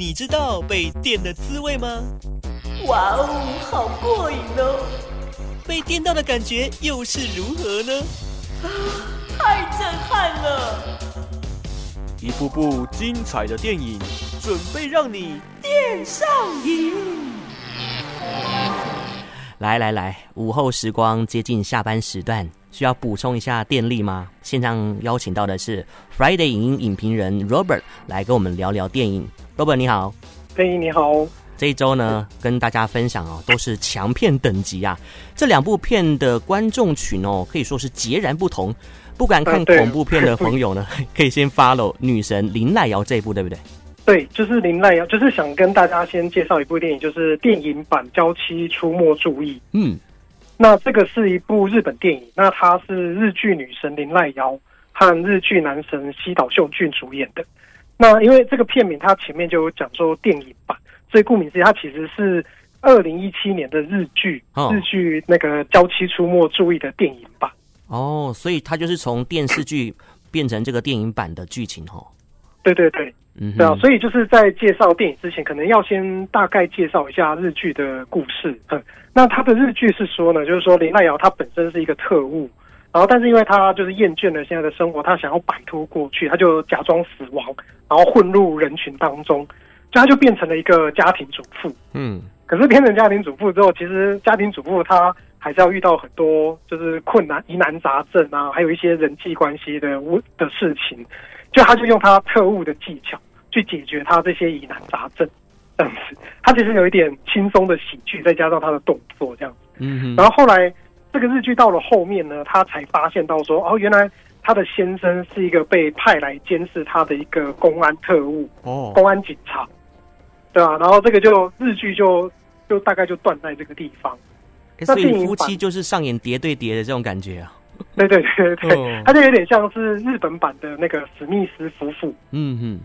你知道被电的滋味吗？哇哦，好过瘾哦！被电到的感觉又是如何呢？啊太震撼了！一部部精彩的电影，准备让你电上瘾。来来来，午后时光接近下班时段，需要补充一下电力吗？现场邀请到的是 Friday 影音影评人 Robert 来跟我们聊聊电影。Robert 你好，嘿你好。这一周呢，跟大家分享哦，都是强片等级啊。这两部片的观众群哦，可以说是截然不同。不敢看恐怖片的朋友呢，可以先 follow 女神林奈瑶这一部，对不对？对，就是林奈瑶，就是想跟大家先介绍一部电影，就是电影版《娇妻出没注意》。嗯，那这个是一部日本电影，那它是日剧女神林奈瑶和日剧男神西岛秀俊主演的。那因为这个片名，它前面就有讲说电影版。所以顾名思义，它其实是二零一七年的日剧，哦、日剧那个《娇妻出没注意》的电影版。哦，所以它就是从电视剧变成这个电影版的剧情哦。对对对，嗯，对啊。所以就是在介绍电影之前，可能要先大概介绍一下日剧的故事。嗯，那它的日剧是说呢，就是说林奈瑶她本身是一个特务，然后但是因为他就是厌倦了现在的生活，他想要摆脱过去，他就假装死亡，然后混入人群当中。就他就变成了一个家庭主妇，嗯，可是变成家庭主妇之后，其实家庭主妇她还是要遇到很多就是困难、疑难杂症啊，还有一些人际关系的的事情。就他就用他特务的技巧去解决他这些疑难杂症，这样子。他其实有一点轻松的喜剧，再加上他的动作这样子。嗯哼。然后后来这个日剧到了后面呢，他才发现到说，哦，原来。他的先生是一个被派来监视他的一个公安特务哦，公安警察，对啊，然后这个就日剧就就大概就断在这个地方。欸、所以夫妻就是上演谍对谍的这种感觉啊。对对对对，哦、他就有点像是日本版的那个史密斯夫妇。嗯嗯，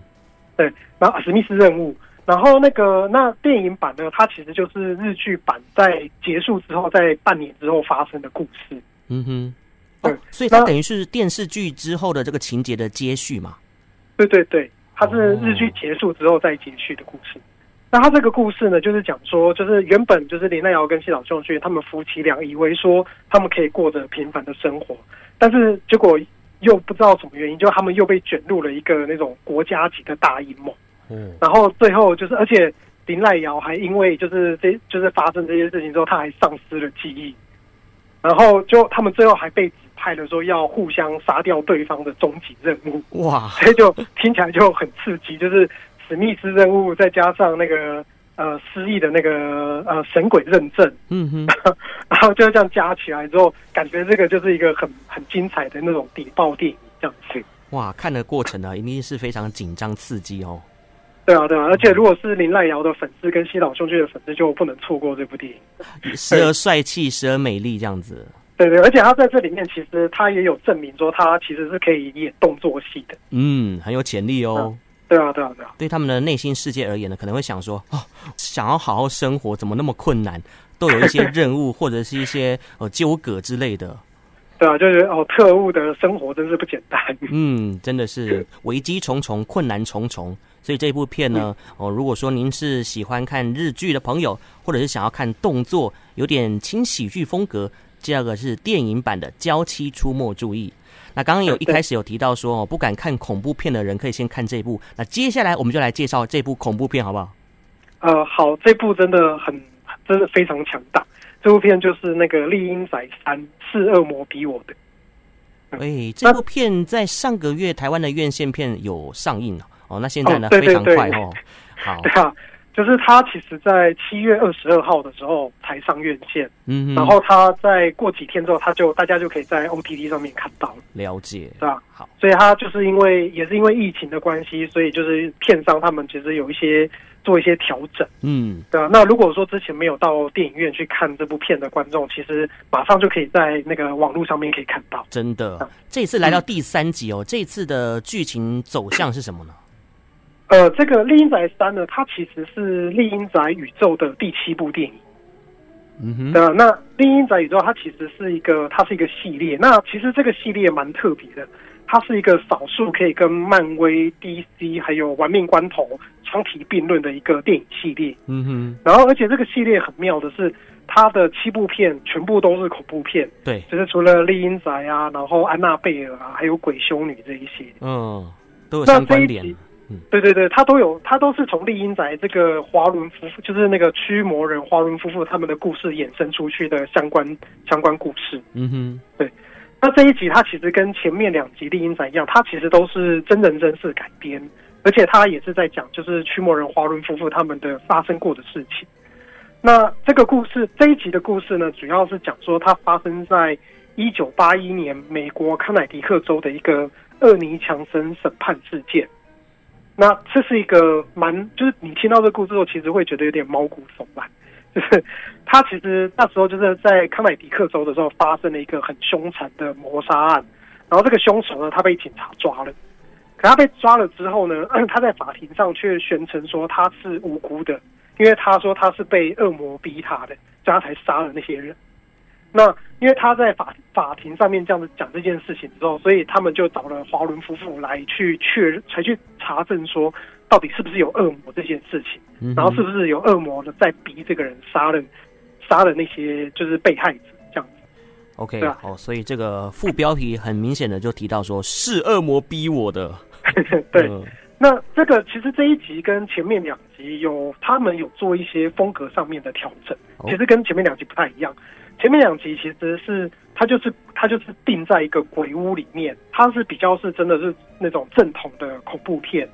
对，然后史密斯任务，然后那个那电影版呢，它其实就是日剧版在结束之后，在半年之后发生的故事。嗯哼。哦、所以它等于是电视剧之后的这个情节的接续嘛？对对对，它是日剧结束之后再接续的故事。哦、那它这个故事呢，就是讲说，就是原本就是林奈瑶跟西岛秀俊他们夫妻俩以为说他们可以过着平凡的生活，但是结果又不知道什么原因，就他们又被卷入了一个那种国家级的大阴谋。嗯，然后最后就是，而且林濑遥还因为就是这就是发生这些事情之后，他还丧失了记忆。然后就他们最后还被指派了说要互相杀掉对方的终极任务，哇！所以就听起来就很刺激，就是史密斯任务再加上那个呃失忆的那个呃神鬼认证，嗯哼，然后就这样加起来之后，感觉这个就是一个很很精彩的那种谍报电影这样子。哇，看的过程呢，一定是非常紧张刺激哦。对啊，对啊，而且如果是林濑遥的粉丝跟西岛秀俊的粉丝，就不能错过这部电影。时而帅气，时而美丽，这样子。对对，而且他在这里面其实他也有证明说，他其实是可以演动作戏的。嗯，很有潜力哦。对啊，对啊，对啊。对他们的内心世界而言呢，可能会想说，哦，想要好好生活，怎么那么困难？都有一些任务或者是一些呃 纠葛之类的。对啊，就是哦，特务的生活真是不简单。嗯，真的是危机重重，困难重重。所以这部片呢，哦，如果说您是喜欢看日剧的朋友，或者是想要看动作有点轻喜剧风格，第二个是电影版的《娇妻出没注意》。那刚刚有一开始有提到说哦，不敢看恐怖片的人可以先看这部。那接下来我们就来介绍这部恐怖片，好不好？呃，好，这部真的很，真的非常强大。这部片就是那个《厉阴宅3》，是恶魔逼我的。哎、欸，这部片在上个月台湾的院线片有上映哦。那现在呢，哦、对对对非常快哦。好，对啊，就是他其实，在七月二十二号的时候才上院线，嗯，然后他在过几天之后，他就大家就可以在 OTT 上面看到了。了解，对吧？好，所以他就是因为也是因为疫情的关系，所以就是片商他们其实有一些。做一些调整，嗯，对啊。那如果说之前没有到电影院去看这部片的观众，其实马上就可以在那个网络上面可以看到。真的，这一次来到第三集哦，嗯、这一次的剧情走向是什么呢？呃，这个《丽英宅三》呢，它其实是《丽英宅》宇宙的第七部电影。嗯哼，呃，那《丽英宅》宇宙它其实是一个，它是一个系列。那其实这个系列蛮特别的，它是一个少数可以跟漫威、DC 还有玩命关头。相提并论的一个电影系列。嗯哼，然后而且这个系列很妙的是，它的七部片全部都是恐怖片。对，就是除了《丽英宅》啊，然后《安娜贝尔》啊，还有《鬼修女》这一些，嗯，都有相关联。嗯，对对对，他都有，他都是从丽英宅这个华伦夫妇，就是那个驱魔人华伦夫妇他们的故事衍生出去的相关相关故事。嗯哼，对。那这一集它其实跟前面两集丽英宅一样，它其实都是真人真事改编，而且它也是在讲就是驱魔人华伦夫妇他们的发生过的事情。那这个故事这一集的故事呢，主要是讲说它发生在一九八一年美国康乃狄克州的一个厄尼强森审判事件。那这是一个蛮，就是你听到这个故事后，其实会觉得有点毛骨悚然。就是他其实那时候就是在康乃狄克州的时候发生了一个很凶残的谋杀案，然后这个凶手呢，他被警察抓了，可他被抓了之后呢，他在法庭上却宣称说他是无辜的，因为他说他是被恶魔逼他的，所以他才杀了那些人。那因为他在法法庭上面这样子讲这件事情之后，所以他们就找了华伦夫妇来去确认，才去查证说到底是不是有恶魔这件事情，然后是不是有恶魔呢在逼这个人杀了杀了那些就是被害者这样子。OK，对啊，哦，所以这个副标题很明显的就提到说是恶魔逼我的。对，那这个其实这一集跟前面两集有他们有做一些风格上面的调整，其实跟前面两集不太一样。前面两集其实是它就是它就是定在一个鬼屋里面，它是比较是真的是那种正统的恐怖片。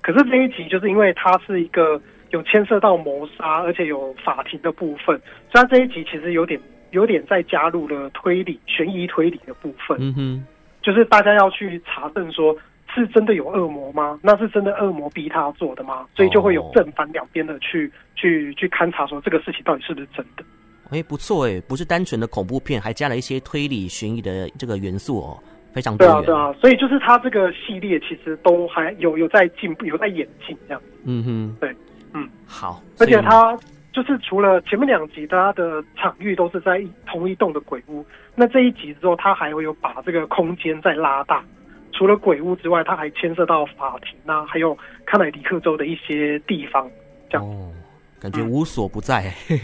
可是这一集就是因为它是一个有牵涉到谋杀，而且有法庭的部分，所以它这一集其实有点有点在加入了推理、悬疑推理的部分。嗯哼，就是大家要去查证说是真的有恶魔吗？那是真的恶魔逼他做的吗？所以就会有正反两边的去、oh. 去去勘察说这个事情到底是不是真的。哎，不错哎，不是单纯的恐怖片，还加了一些推理悬疑的这个元素哦，非常多。对啊，对啊，所以就是它这个系列其实都还有有在进步，有在演进这样。嗯哼，对，嗯，好。而且它就是除了前面两集，它的场域都是在同一栋的鬼屋，那这一集之后，它还会有把这个空间再拉大。除了鬼屋之外，它还牵涉到法庭啊，还有康乃狄克州的一些地方这样。哦感觉无所不在，嗯、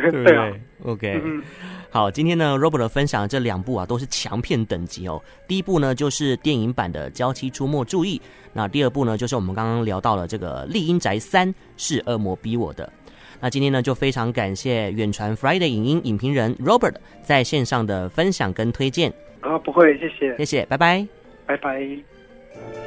对不对，对啊？OK，嗯，好，今天呢，Robert 分享的这两部啊，都是强片等级哦。第一部呢，就是电影版的《娇妻出没注意》，那第二部呢，就是我们刚刚聊到了这个《厉阴宅三》，是恶魔逼我的。那今天呢，就非常感谢远传 Friday 影音影评人 Robert 在线上的分享跟推荐。啊，不会，谢谢，谢谢，拜拜，拜拜。